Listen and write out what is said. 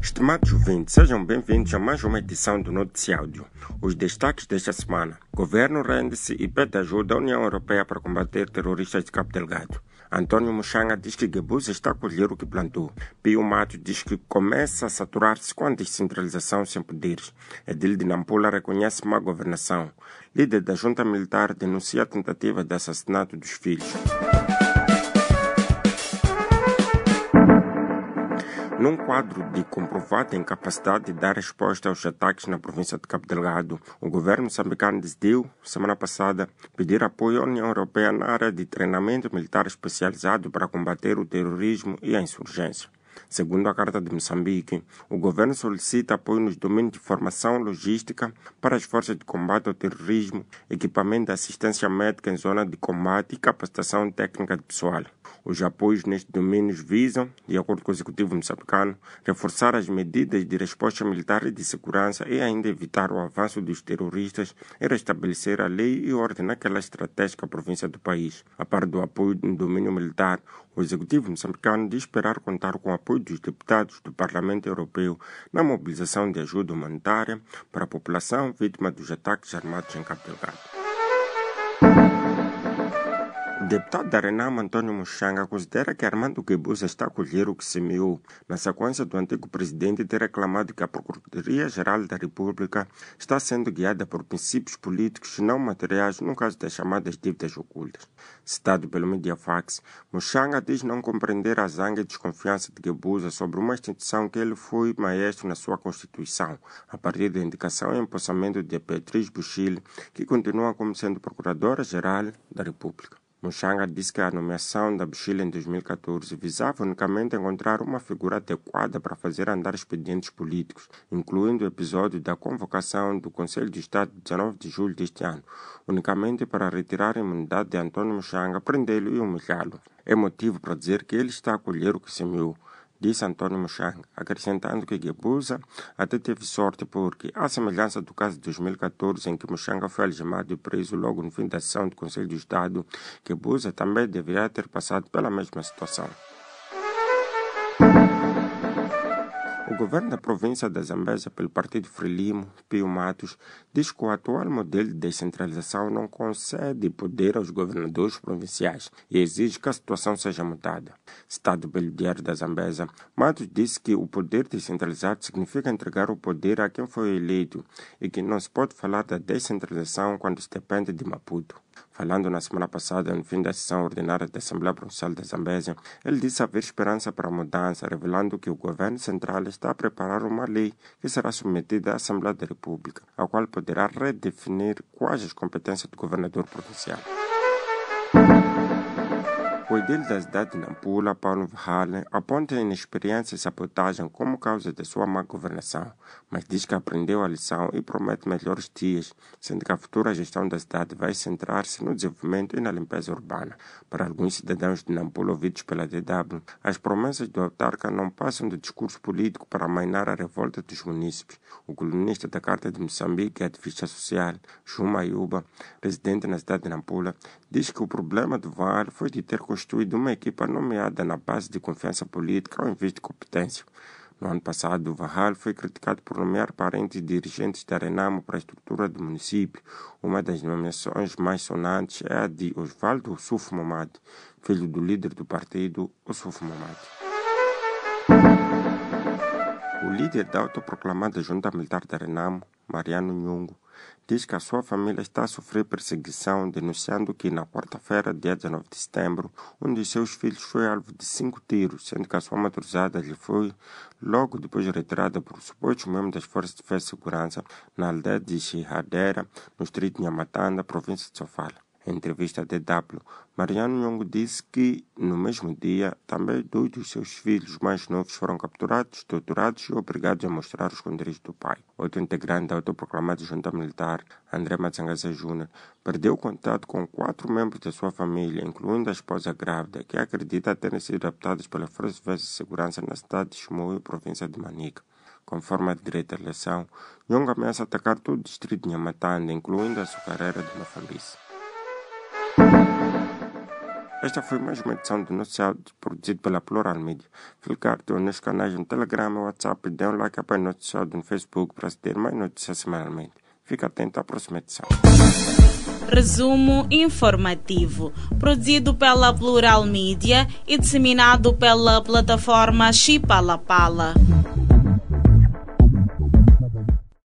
Estimados ouvintes, sejam bem-vindos a mais uma edição do Notícia Áudio. Os destaques desta semana. Governo rende-se e pede ajuda à União Europeia para combater terroristas de Cabo Delgado. Antônio Muxanga diz que Guebuza está a colher o que plantou. Pio Mato diz que começa a saturar-se com a descentralização sem poderes. Edil de Nampula reconhece má governação. Líder da junta militar denuncia a tentativa de assassinato dos filhos. Num quadro de comprovada incapacidade de dar resposta aos ataques na província de Cabo Delgado, o governo moçambicano decidiu, semana passada, pedir apoio à União Europeia na área de treinamento militar especializado para combater o terrorismo e a insurgência. Segundo a Carta de Moçambique, o governo solicita apoio nos domínios de formação logística para as forças de combate ao terrorismo, equipamento de assistência médica em zona de combate e capacitação técnica de pessoal. Os apoios nestes domínios visam, de acordo com o executivo moçambicano, reforçar as medidas de resposta militar e de segurança e ainda evitar o avanço dos terroristas e restabelecer a lei e ordem naquela estratégica província do país. A par do apoio no domínio militar, o executivo moçambicano diz esperar contar com o apoio dos deputados do Parlamento Europeu na mobilização de ajuda humanitária para a população vítima dos ataques armados em Cabo Delgado. Deputado da Renamo, Antônio Muxanga, considera que Armando Guebuza está a colher o que semeou, na sequência do antigo presidente ter reclamado que a Procuradoria-Geral da República está sendo guiada por princípios políticos não materiais no caso das chamadas dívidas ocultas. Citado pelo Mediafax, Muxanga diz não compreender a zanga e desconfiança de Guebuza sobre uma instituição que ele foi maestro na sua Constituição, a partir da indicação e empossamento de Beatriz Buchile, que continua como sendo Procuradora-Geral da República. Muxanga disse que a nomeação da Bichila em 2014 visava unicamente encontrar uma figura adequada para fazer andar expedientes políticos, incluindo o episódio da convocação do Conselho de Estado de 19 de julho deste ano, unicamente para retirar a imunidade de Antônio Muxanga, prendê-lo e humilhá-lo. É motivo para dizer que ele está a colher o que semeou disse Antônio Muxanga, acrescentando que Guebuza até teve sorte porque, à semelhança do caso de 2014, em que Muxanga foi algemado e preso logo no fim da sessão do Conselho de Estado, Guebuza também deveria ter passado pela mesma situação. Governo da província da Zambésia, pelo partido Frelimo, Pio Matos, diz que o atual modelo de descentralização não concede poder aos governadores provinciais e exige que a situação seja mudada. Citado pelo Diário da Zambésia, Matos disse que o poder descentralizado significa entregar o poder a quem foi eleito e que não se pode falar da descentralização quando se depende de Maputo. Falando na semana passada, no fim da sessão ordinária da Assembleia Provincial da Zambésia, ele disse haver esperança para a mudança, revelando que o governo central está a preparar uma lei que será submetida à Assembleia da República, a qual poderá redefinir quais as competências do governador provincial. Edil da cidade de Nampula, Paulo Verhalen, aponta a inexperiência e sabotagem como causa da sua má governação, mas diz que aprendeu a lição e promete melhores dias, sendo que a futura gestão da cidade vai centrar-se no desenvolvimento e na limpeza urbana. Para alguns cidadãos de Nampula ouvidos pela DW, as promessas do autarca não passam do discurso político para amainar a revolta dos munícipes. O colunista da Carta de Moçambique e ativista social, Juma Ayuba, residente na cidade de Nampula, diz que o problema do Vale foi de ter constituído uma equipa nomeada na base de confiança política ao invés de competência. No ano passado, Vahal foi criticado por nomear parentes dirigentes da Renamo para a estrutura do município. Uma das nomeações mais sonantes é a de Osvaldo Suf Momad, filho do líder do partido, Suf Momad. O líder da autoproclamada junta militar da Renamo, Mariano Nhungo, diz que a sua família está a sofrer perseguição, denunciando que na quarta-feira, dia 19 de setembro, um de seus filhos foi alvo de cinco tiros, sendo que a sua maturizada lhe foi logo depois retirada por supostos membros das Forças de Segurança na aldeia de Xihadera, no distrito de Nhamatanda, província de Sofala. Em entrevista à DW, Mariano Nhongo disse que, no mesmo dia, também dois dos seus filhos mais novos foram capturados, torturados e obrigados a mostrar os esconderijos do pai. Outro integrante da autoproclamada junta militar, André Matsangasa Júnior, perdeu contato com quatro membros da sua família, incluindo a esposa grávida, que acredita terem sido raptados pela Força de Segurança na cidade de Chimoio, província de Manica. Conforme a direita eleição, Nhongo ameaça atacar todo o distrito de Nhamatanda, incluindo a açucareira de Mafambice. Esta foi mais uma edição do Noticiário produzido pela Plural Media. Fique nos canais no Telegram e WhatsApp e dê um like para o noticiário no Facebook para ter mais notícias semanalmente. Fique atento à próxima edição. Resumo informativo, produzido pela Plural Media e disseminado pela plataforma Chipalapala. Pala.